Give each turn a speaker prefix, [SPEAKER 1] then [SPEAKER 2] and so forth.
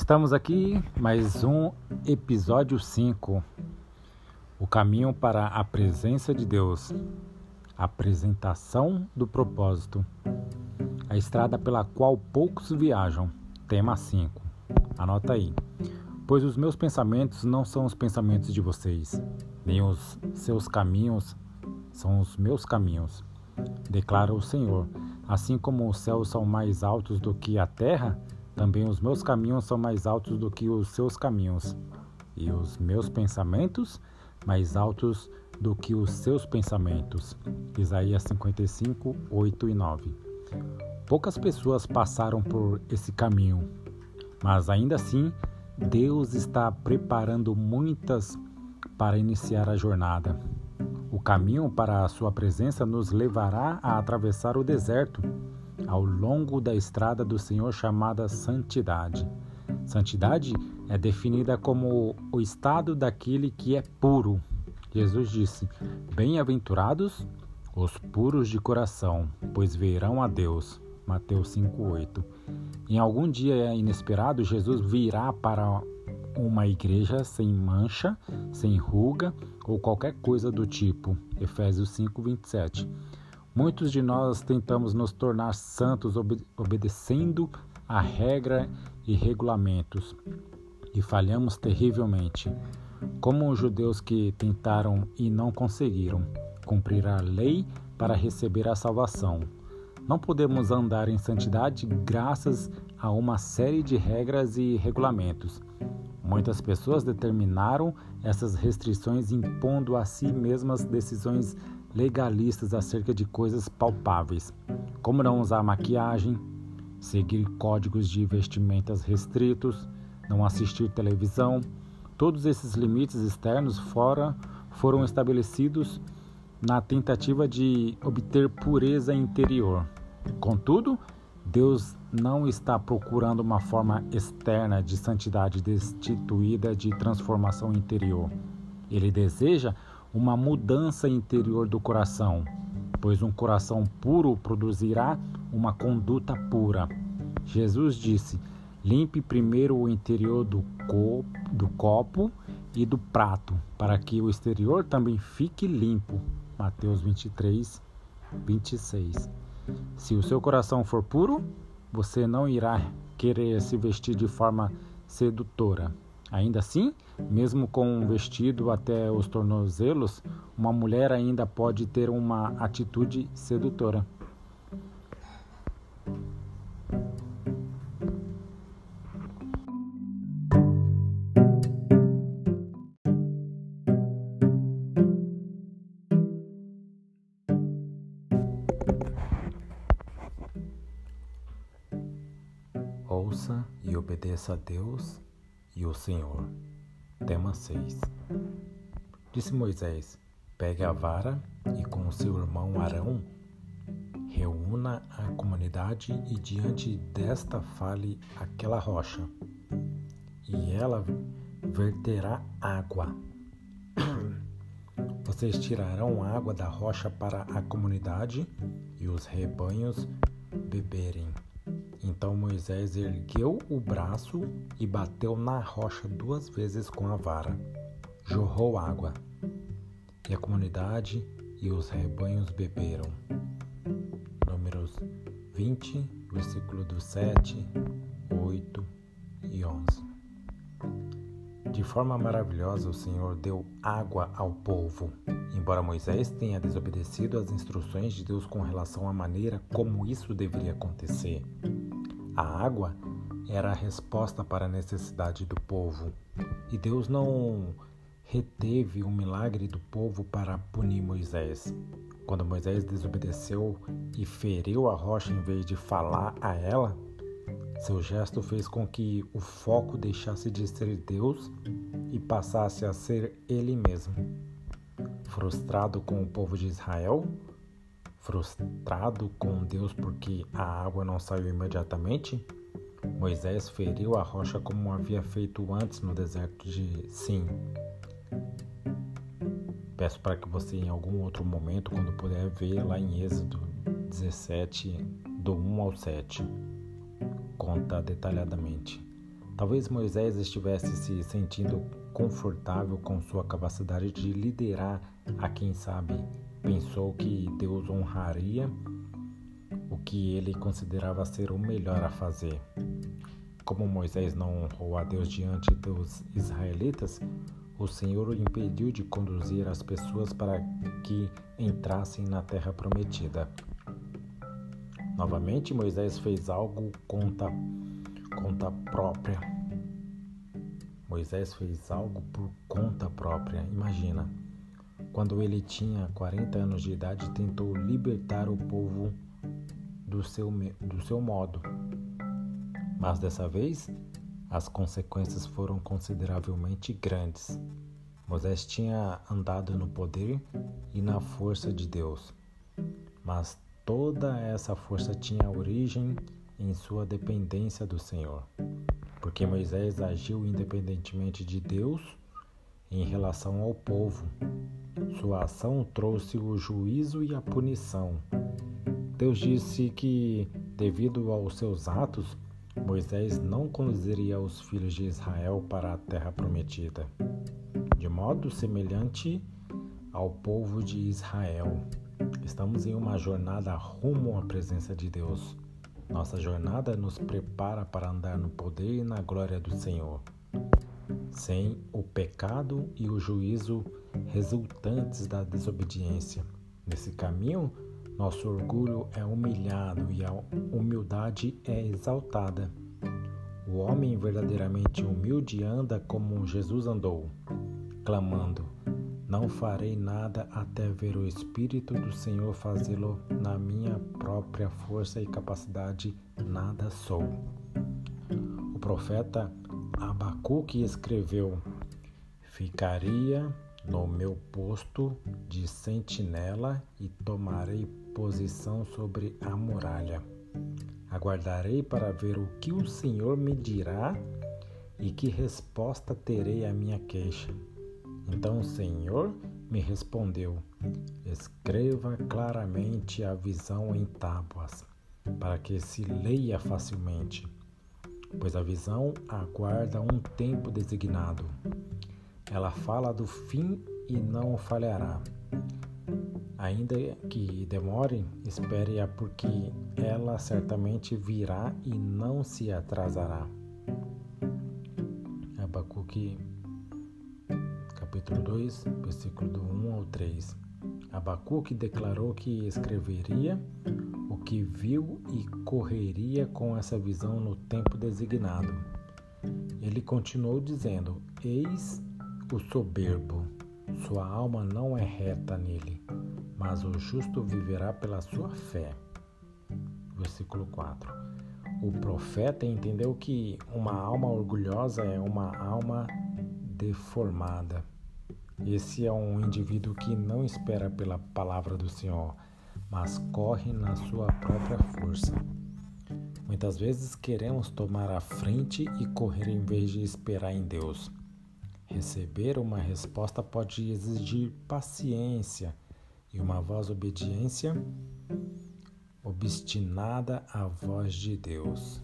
[SPEAKER 1] Estamos aqui mais um episódio 5. O caminho para a presença de Deus. Apresentação do propósito. A estrada pela qual poucos viajam. Tema 5. Anota aí. Pois os meus pensamentos não são os pensamentos de vocês, nem os seus caminhos são os meus caminhos, declara o Senhor. Assim como os céus são mais altos do que a terra, também os meus caminhos são mais altos do que os seus caminhos, e os meus pensamentos mais altos do que os seus pensamentos. Isaías 55, 8 e 9. Poucas pessoas passaram por esse caminho, mas ainda assim, Deus está preparando muitas para iniciar a jornada. O caminho para a sua presença nos levará a atravessar o deserto ao longo da estrada do Senhor chamada santidade. Santidade é definida como o estado daquele que é puro. Jesus disse: Bem-aventurados os puros de coração, pois verão a Deus. Mateus 5:8. Em algum dia inesperado, Jesus virá para uma igreja sem mancha, sem ruga ou qualquer coisa do tipo. Efésios 5:27. Muitos de nós tentamos nos tornar santos obedecendo a regra e regulamentos e falhamos terrivelmente, como os judeus que tentaram e não conseguiram cumprir a lei para receber a salvação. Não podemos andar em santidade graças a uma série de regras e regulamentos. Muitas pessoas determinaram essas restrições impondo a si mesmas decisões legalistas acerca de coisas palpáveis, como não usar maquiagem, seguir códigos de vestimentas restritos, não assistir televisão. Todos esses limites externos fora foram estabelecidos na tentativa de obter pureza interior. Contudo, Deus não está procurando uma forma externa de santidade destituída de transformação interior. Ele deseja uma mudança interior do coração, pois um coração puro produzirá uma conduta pura. Jesus disse: Limpe primeiro o interior do, co do copo e do prato, para que o exterior também fique limpo. Mateus 23, 26. Se o seu coração for puro, você não irá querer se vestir de forma sedutora. Ainda assim, mesmo com um vestido até os tornozelos, uma mulher ainda pode ter uma atitude sedutora. Ouça e obedeça a Deus e o Senhor. Tema 6 Disse Moisés: Pegue a vara e com o seu irmão Arão reúna a comunidade e diante desta fale aquela rocha, e ela verterá água. Vocês tirarão água da rocha para a comunidade e os rebanhos beberem. Então Moisés ergueu o braço e bateu na rocha duas vezes com a vara. Jorrou água, e a comunidade e os rebanhos beberam. Números 20, versículo do 7, 8 e 11. De forma maravilhosa, o Senhor deu água ao povo. Embora Moisés tenha desobedecido às instruções de Deus com relação à maneira como isso deveria acontecer, a água era a resposta para a necessidade do povo, e Deus não reteve o milagre do povo para punir Moisés. Quando Moisés desobedeceu e feriu a rocha em vez de falar a ela, seu gesto fez com que o foco deixasse de ser Deus e passasse a ser ele mesmo. Frustrado com o povo de Israel, Frustrado com Deus porque a água não saiu imediatamente, Moisés feriu a rocha como havia feito antes no deserto de Sim. Peço para que você, em algum outro momento, quando puder ver lá em Êxodo 17, do 1 ao 7, conta detalhadamente. Talvez Moisés estivesse se sentindo confortável com sua capacidade de liderar a quem sabe pensou que Deus honraria o que ele considerava ser o melhor a fazer. Como Moisés não honrou a Deus diante dos israelitas, o Senhor o impediu de conduzir as pessoas para que entrassem na terra prometida. Novamente, Moisés fez algo conta, conta própria. Moisés fez algo por conta própria. Imagina, quando ele tinha 40 anos de idade, tentou libertar o povo do seu, do seu modo. Mas dessa vez, as consequências foram consideravelmente grandes. Moisés tinha andado no poder e na força de Deus, mas toda essa força tinha origem em sua dependência do Senhor, porque Moisés agiu independentemente de Deus em relação ao povo. Sua ação trouxe o juízo e a punição. Deus disse que, devido aos seus atos, Moisés não conduziria os filhos de Israel para a terra prometida, de modo semelhante ao povo de Israel. Estamos em uma jornada rumo à presença de Deus. Nossa jornada nos prepara para andar no poder e na glória do Senhor, sem o pecado e o juízo resultantes da desobediência. Nesse caminho, nosso orgulho é humilhado e a humildade é exaltada. O homem verdadeiramente humilde anda como Jesus andou, clamando: Não farei nada até ver o Espírito do Senhor fazê-lo na minha própria força e capacidade, nada sou. O profeta Abacuque escreveu: Ficaria no meu posto de sentinela e tomarei posição sobre a muralha. Aguardarei para ver o que o Senhor me dirá e que resposta terei à minha queixa. Então o Senhor me respondeu: Escreva claramente a visão em tábuas, para que se leia facilmente, pois a visão aguarda um tempo designado. Ela fala do fim e não falhará. Ainda que demore, espere-a, porque ela certamente virá e não se atrasará. Abacuque, capítulo 2, versículo do 1 ao 3. Abacuque declarou que escreveria o que viu e correria com essa visão no tempo designado. Ele continuou dizendo: Eis o soberbo, sua alma não é reta nele mas o justo viverá pela sua fé. Versículo 4. O profeta entendeu que uma alma orgulhosa é uma alma deformada. Esse é um indivíduo que não espera pela palavra do Senhor, mas corre na sua própria força. Muitas vezes queremos tomar a frente e correr em vez de esperar em Deus. Receber uma resposta pode exigir paciência e uma voz obediência obstinada à voz de Deus.